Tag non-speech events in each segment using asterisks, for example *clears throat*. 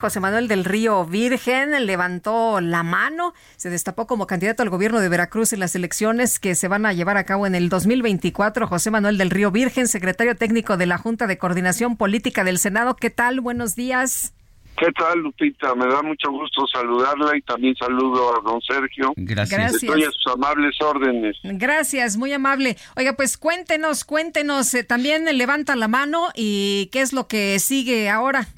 José Manuel del Río Virgen levantó la mano, se destapó como candidato al gobierno de Veracruz en las elecciones que se van a llevar a cabo en el 2024. José Manuel del Río Virgen, secretario técnico de la Junta de Coordinación Política del Senado. ¿Qué tal? Buenos días. ¿Qué tal, Lupita? Me da mucho gusto saludarla y también saludo a don Sergio. Gracias. Estoy a sus amables órdenes. Gracias, muy amable. Oiga, pues cuéntenos, cuéntenos, eh, también levanta la mano y qué es lo que sigue ahora.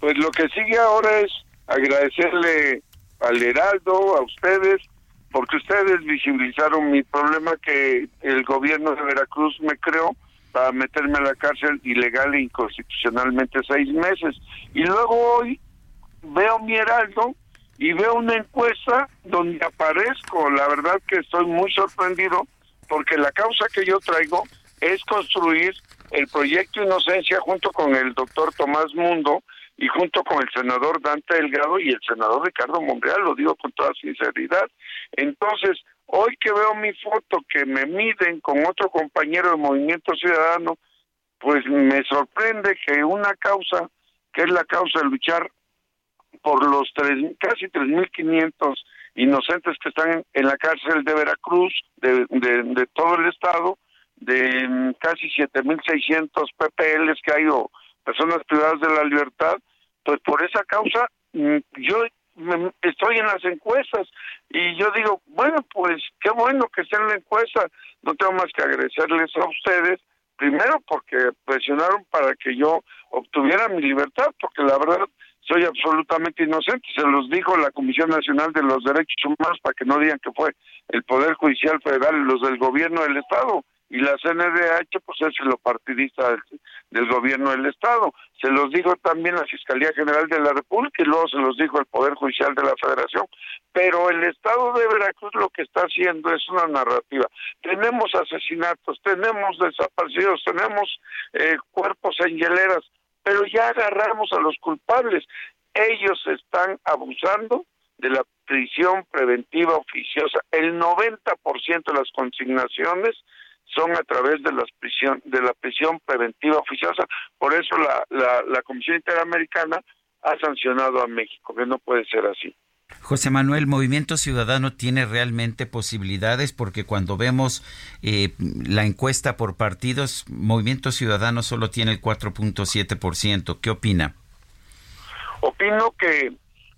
Pues lo que sigue ahora es agradecerle al Heraldo, a ustedes, porque ustedes visibilizaron mi problema que el gobierno de Veracruz me creó para meterme a la cárcel ilegal e inconstitucionalmente seis meses. Y luego hoy veo mi Heraldo y veo una encuesta donde aparezco. La verdad que estoy muy sorprendido porque la causa que yo traigo es construir el proyecto Inocencia junto con el doctor Tomás Mundo y junto con el senador Dante Delgado y el senador Ricardo Monreal, lo digo con toda sinceridad. Entonces, hoy que veo mi foto que me miden con otro compañero de Movimiento Ciudadano, pues me sorprende que una causa, que es la causa de luchar por los tres, casi 3.500 inocentes que están en, la cárcel de Veracruz, de, de, todo el estado, de casi 7.600 PPLs que hay o personas privadas de la libertad, pues por esa causa mm, yo estoy en las encuestas y yo digo, bueno, pues qué bueno que esté en la encuesta, no tengo más que agradecerles a ustedes, primero porque presionaron para que yo obtuviera mi libertad, porque la verdad soy absolutamente inocente, se los dijo la Comisión Nacional de los Derechos Humanos para que no digan que fue el Poder Judicial Federal y los del gobierno del Estado, y la CNDH pues es lo partidista del, gobierno del Estado. Se los dijo también la Fiscalía General de la República y luego se los dijo el Poder Judicial de la Federación. Pero el Estado de Veracruz lo que está haciendo es una narrativa. Tenemos asesinatos, tenemos desaparecidos, tenemos eh, cuerpos en hieleras, pero ya agarramos a los culpables. Ellos están abusando de la prisión preventiva oficiosa. El 90% de las consignaciones son a través de las prisión de la prisión preventiva oficiosa. Por eso la, la, la Comisión Interamericana ha sancionado a México, que no puede ser así. José Manuel, Movimiento Ciudadano tiene realmente posibilidades porque cuando vemos eh, la encuesta por partidos, Movimiento Ciudadano solo tiene el 4.7%. ¿Qué opina? Opino que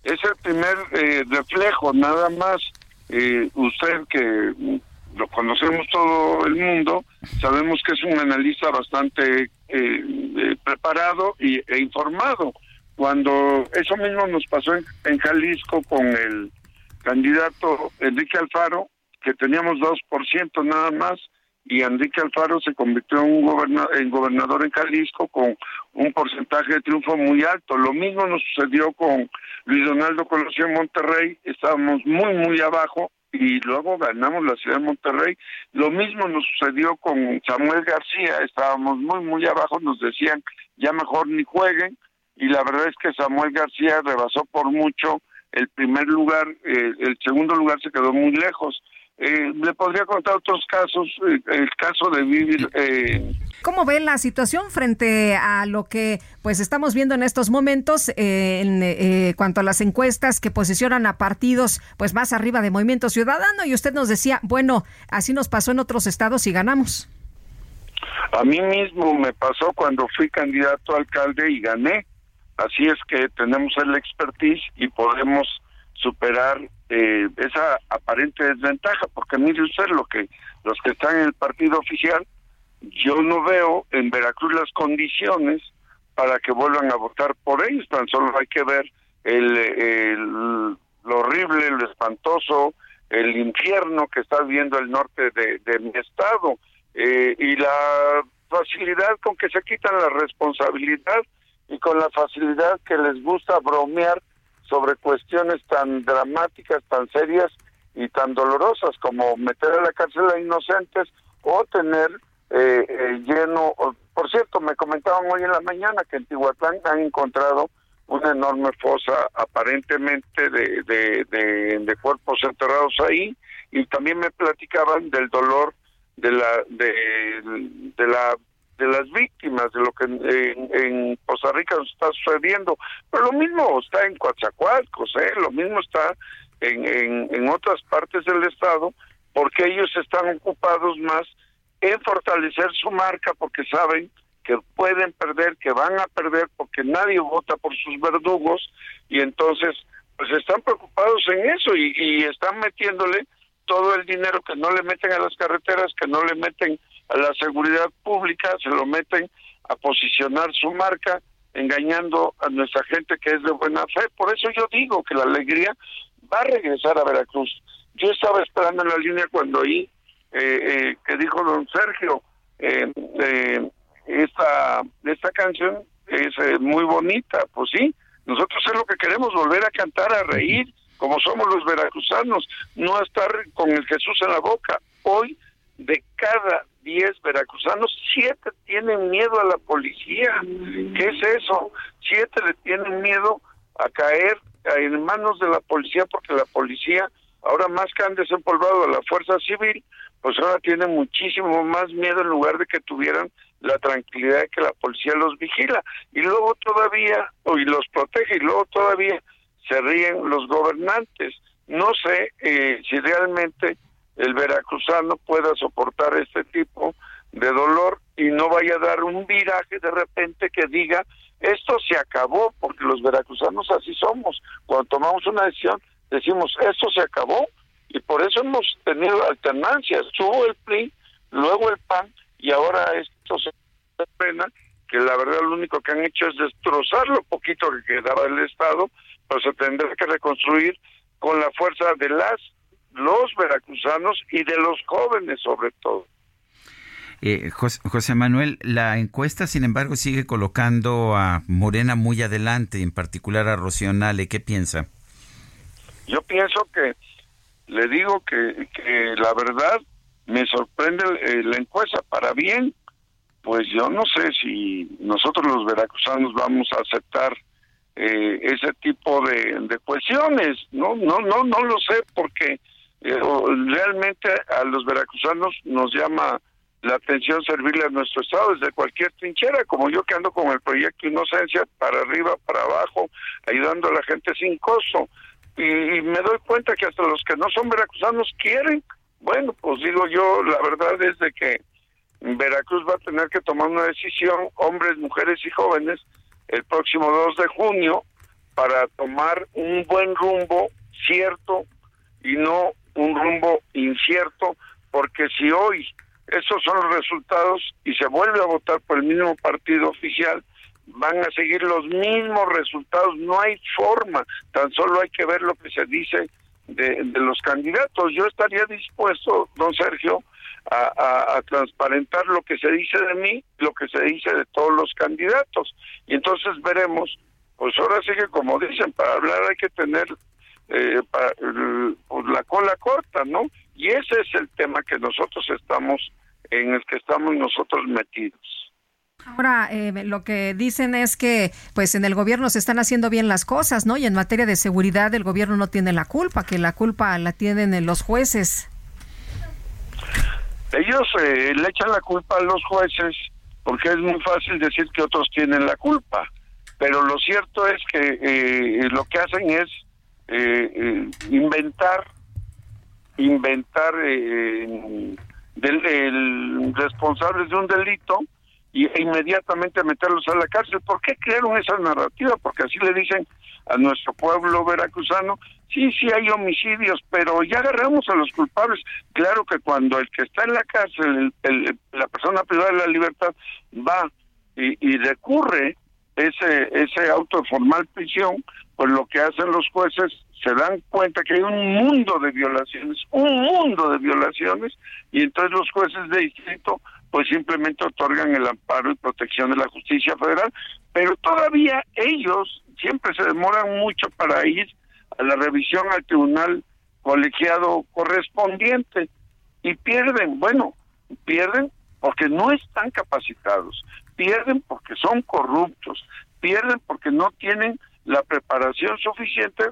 es el primer eh, reflejo, nada más. Eh, usted que lo conocemos todo el mundo, sabemos que es un analista bastante eh, eh, preparado y, e informado. Cuando eso mismo nos pasó en, en Jalisco con el candidato Enrique Alfaro, que teníamos 2% nada más, y Enrique Alfaro se convirtió en, goberna- en gobernador en Jalisco con un porcentaje de triunfo muy alto. Lo mismo nos sucedió con Luis Donaldo Colosio en Monterrey, estábamos muy, muy abajo y luego ganamos la ciudad de Monterrey. Lo mismo nos sucedió con Samuel García, estábamos muy, muy abajo, nos decían ya mejor ni jueguen y la verdad es que Samuel García rebasó por mucho el primer lugar, eh, el segundo lugar se quedó muy lejos. Eh, le podría contar otros casos, eh, el caso de vivir. Eh, ¿Cómo ve la situación frente a lo que pues estamos viendo en estos momentos en cuanto a las encuestas que posicionan a partidos pues más arriba de Movimiento Ciudadano? Y usted nos decía, bueno, así nos pasó en otros estados y ganamos. A mí mismo me pasó cuando fui candidato a alcalde y gané. Así es que tenemos el expertise y podemos superar eh, esa aparente desventaja, porque mire usted lo que los que están en el partido oficial, yo no veo en Veracruz las condiciones para que vuelvan a votar por ellos, tan solo hay que ver el, lo horrible, lo espantoso, el infierno que está viviendo el norte de, mi estado eh, y la facilidad con que se quitan la responsabilidad y con la facilidad que les gusta bromear sobre cuestiones tan dramáticas, tan serias y tan dolorosas como meter a la cárcel a inocentes o tener eh, eh, lleno. Por cierto, me comentaban hoy en la mañana que en Tihuatlán han encontrado una enorme fosa aparentemente de, de, cuerpos enterrados ahí y también me platicaban del dolor de la de la de las víctimas de lo que en, en, Costa Rica está sucediendo. Pero lo mismo está en Coatzacoalcos, ¿eh? lo mismo está en, en, en otras partes del Estado, porque ellos están ocupados más en fortalecer su marca, porque saben que pueden perder, que van a perder, porque nadie vota por sus verdugos, y entonces pues están preocupados en eso y, y están metiéndole todo el dinero que no le meten a las carreteras, que no le meten a la seguridad pública, se lo meten a posicionar su marca, engañando a nuestra gente que es de buena fe. Por eso yo digo que la alegría va a regresar a Veracruz. Yo estaba esperando en la línea cuando oí eh, eh, que dijo don Sergio, eh, eh esta, esta canción es muy bonita, pues sí, nosotros es lo que queremos, volver a cantar, a reír, como somos los veracruzanos, no estar con el Jesús en la boca. Hoy, de cada 10 veracruzanos, 7 tienen miedo a la policía. ¿Qué es eso? 7 le tienen miedo a caer en manos de la policía porque la policía, ahora más que han desempolvado a la fuerza civil, pues ahora tienen muchísimo más miedo en lugar de que tuvieran la tranquilidad de que la policía los vigila. Y luego todavía, y los protege, y luego todavía se ríen los gobernantes. No sé eh, si realmente el veracruzano pueda soportar este tipo de dolor y no vaya a dar un viraje de repente que diga esto se acabó, porque los veracruzanos así somos. Cuando tomamos una decisión, decimos esto se acabó y por eso hemos tenido alternancias. Subo el PRI, luego el PAN y ahora esto se pena que la verdad lo único que han hecho es destrozar lo poquito que quedaba del Estado, pero se tendrá que reconstruir con la fuerza de las los veracruzanos y de los jóvenes sobre todo. Eh, José, Manuel, la encuesta, sin embargo, sigue colocando a Morena muy adelante, en particular a Rocío ¿Qué piensa? Yo pienso que, le digo que, que la verdad me sorprende eh, la encuesta para bien. Pues yo no sé si nosotros los veracruzanos vamos a aceptar eh, ese tipo de, de cuestiones. No, no, no, no lo sé porque eh, realmente a los veracruzanos nos llama la atención servirle a nuestro Estado desde cualquier trinchera, como yo que ando con el proyecto Inocencia, para arriba, para abajo, ayudando a la gente sin costo. Y, me doy cuenta que hasta los que no son veracruzanos quieren. Bueno, pues digo yo, la verdad es de que Veracruz va a tener que tomar una decisión, hombres, mujeres y jóvenes, el próximo 2 de junio, para tomar un buen rumbo cierto y no un rumbo incierto, porque si hoy esos son los resultados y se vuelve a votar por el mismo partido oficial, van a seguir los mismos resultados, no hay forma, tan solo hay que ver lo que se dice de, los candidatos. Yo estaría dispuesto, don Sergio, a, a, transparentar lo que se dice de mí, lo que se dice de todos los candidatos. Y entonces veremos, pues ahora sí que como dicen, para hablar hay que tener eh, para, pues, la cola corta, ¿no? Y ese es el tema que nosotros estamos, en el que estamos nosotros metidos. Ahora, eh, lo que dicen es que, pues, en el gobierno se están haciendo bien las cosas, ¿no? Y en materia de seguridad, el gobierno no tiene la culpa, que la culpa la tienen los jueces. Ellos eh, le echan la culpa a los jueces porque es muy fácil decir que otros tienen la culpa, pero lo cierto es que eh, lo que hacen es eh, inventar, inventar del, el responsables de un delito y e inmediatamente meterlos a la cárcel. ¿Por qué crearon esa narrativa? Porque así le dicen a nuestro pueblo veracruzano, sí, sí hay homicidios, pero ya agarramos a los culpables. Claro que cuando el que está en la cárcel, la persona privada de la libertad, va y, y recurre ese, ese auto de formal prisión, pues lo que hacen los jueces se dan cuenta que hay un mundo de violaciones, un mundo de violaciones, y entonces los jueces de distrito pues simplemente otorgan el amparo y protección de la justicia federal, pero todavía ellos siempre se demoran mucho para ir a la revisión al tribunal colegiado correspondiente y pierden, bueno, pierden porque no están capacitados, pierden porque son corruptos, pierden porque no tienen la preparación suficiente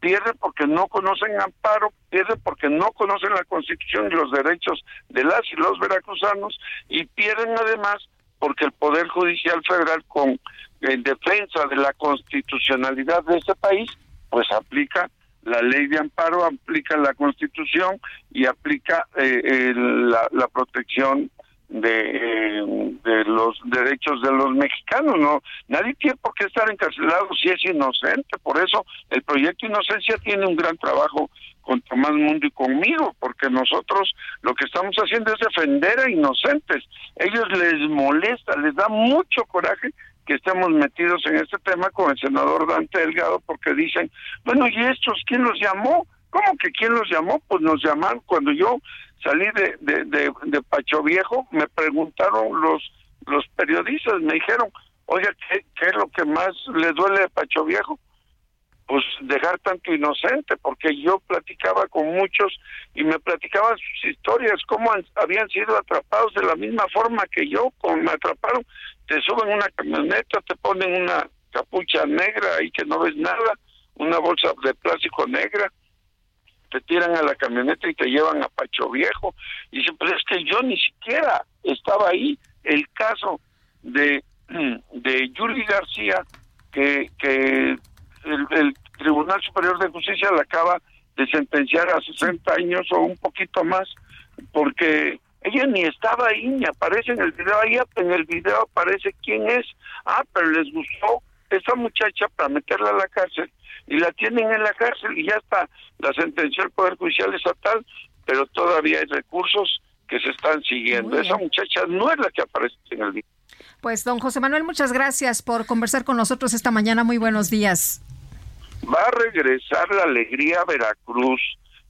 pierde porque no conocen amparo, pierde porque no conocen la Constitución y los derechos de las y los veracruzanos y pierden además porque el Poder Judicial Federal con en defensa de la constitucionalidad de este país pues aplica la ley de amparo, aplica la Constitución y aplica eh, la, la protección de, de los derechos de los mexicanos, no nadie tiene por qué estar encarcelado si es inocente, por eso el proyecto Inocencia tiene un gran trabajo con Tomás Mundo y conmigo, porque nosotros lo que estamos haciendo es defender a inocentes. Ellos les molesta, les da mucho coraje que estemos metidos en este tema con el senador Dante Delgado, porque dicen, bueno, ¿y estos quién los llamó? ¿Cómo que quién los llamó? Pues nos llamaron cuando yo salí de, de, de, Pacho Viejo, me preguntaron los, los periodistas, me dijeron, oiga, ¿qué, ¿qué es lo que más le duele de Pacho Viejo? Pues dejar tanto inocente, porque yo platicaba con muchos y me platicaban sus historias, cómo habían sido atrapados de la misma forma que yo, como me atraparon, te suben una camioneta, te ponen una capucha negra y que no ves nada, una bolsa de plástico negra, te tiran a la camioneta y te llevan a Pacho Viejo. Y dice, pues es que yo ni siquiera estaba ahí. El caso de, *clears throat* de Yuli García, que, que el, Tribunal Superior de Justicia la acaba de sentenciar a 60 años o un poquito más, porque ella ni estaba ahí, ni aparece en el video, ahí en el video aparece quién es, ah, pero les gustó esa muchacha para meterla a la cárcel y la tienen en la cárcel y ya está la sentencia del Poder Judicial Estatal, pero todavía hay recursos que se están siguiendo. Esa muchacha no es la que aparece en el video. Pues don José Manuel, muchas gracias por conversar con nosotros esta mañana. Muy buenos días. Va a regresar la alegría a Veracruz,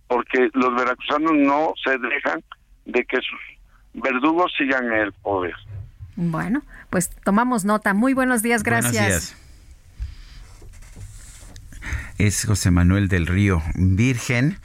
porque los veracruzanos no se dejan de que sus verdugos sigan en el poder. Bueno, pues tomamos nota. Muy buenos días, gracias es José Manuel del Río Virgen.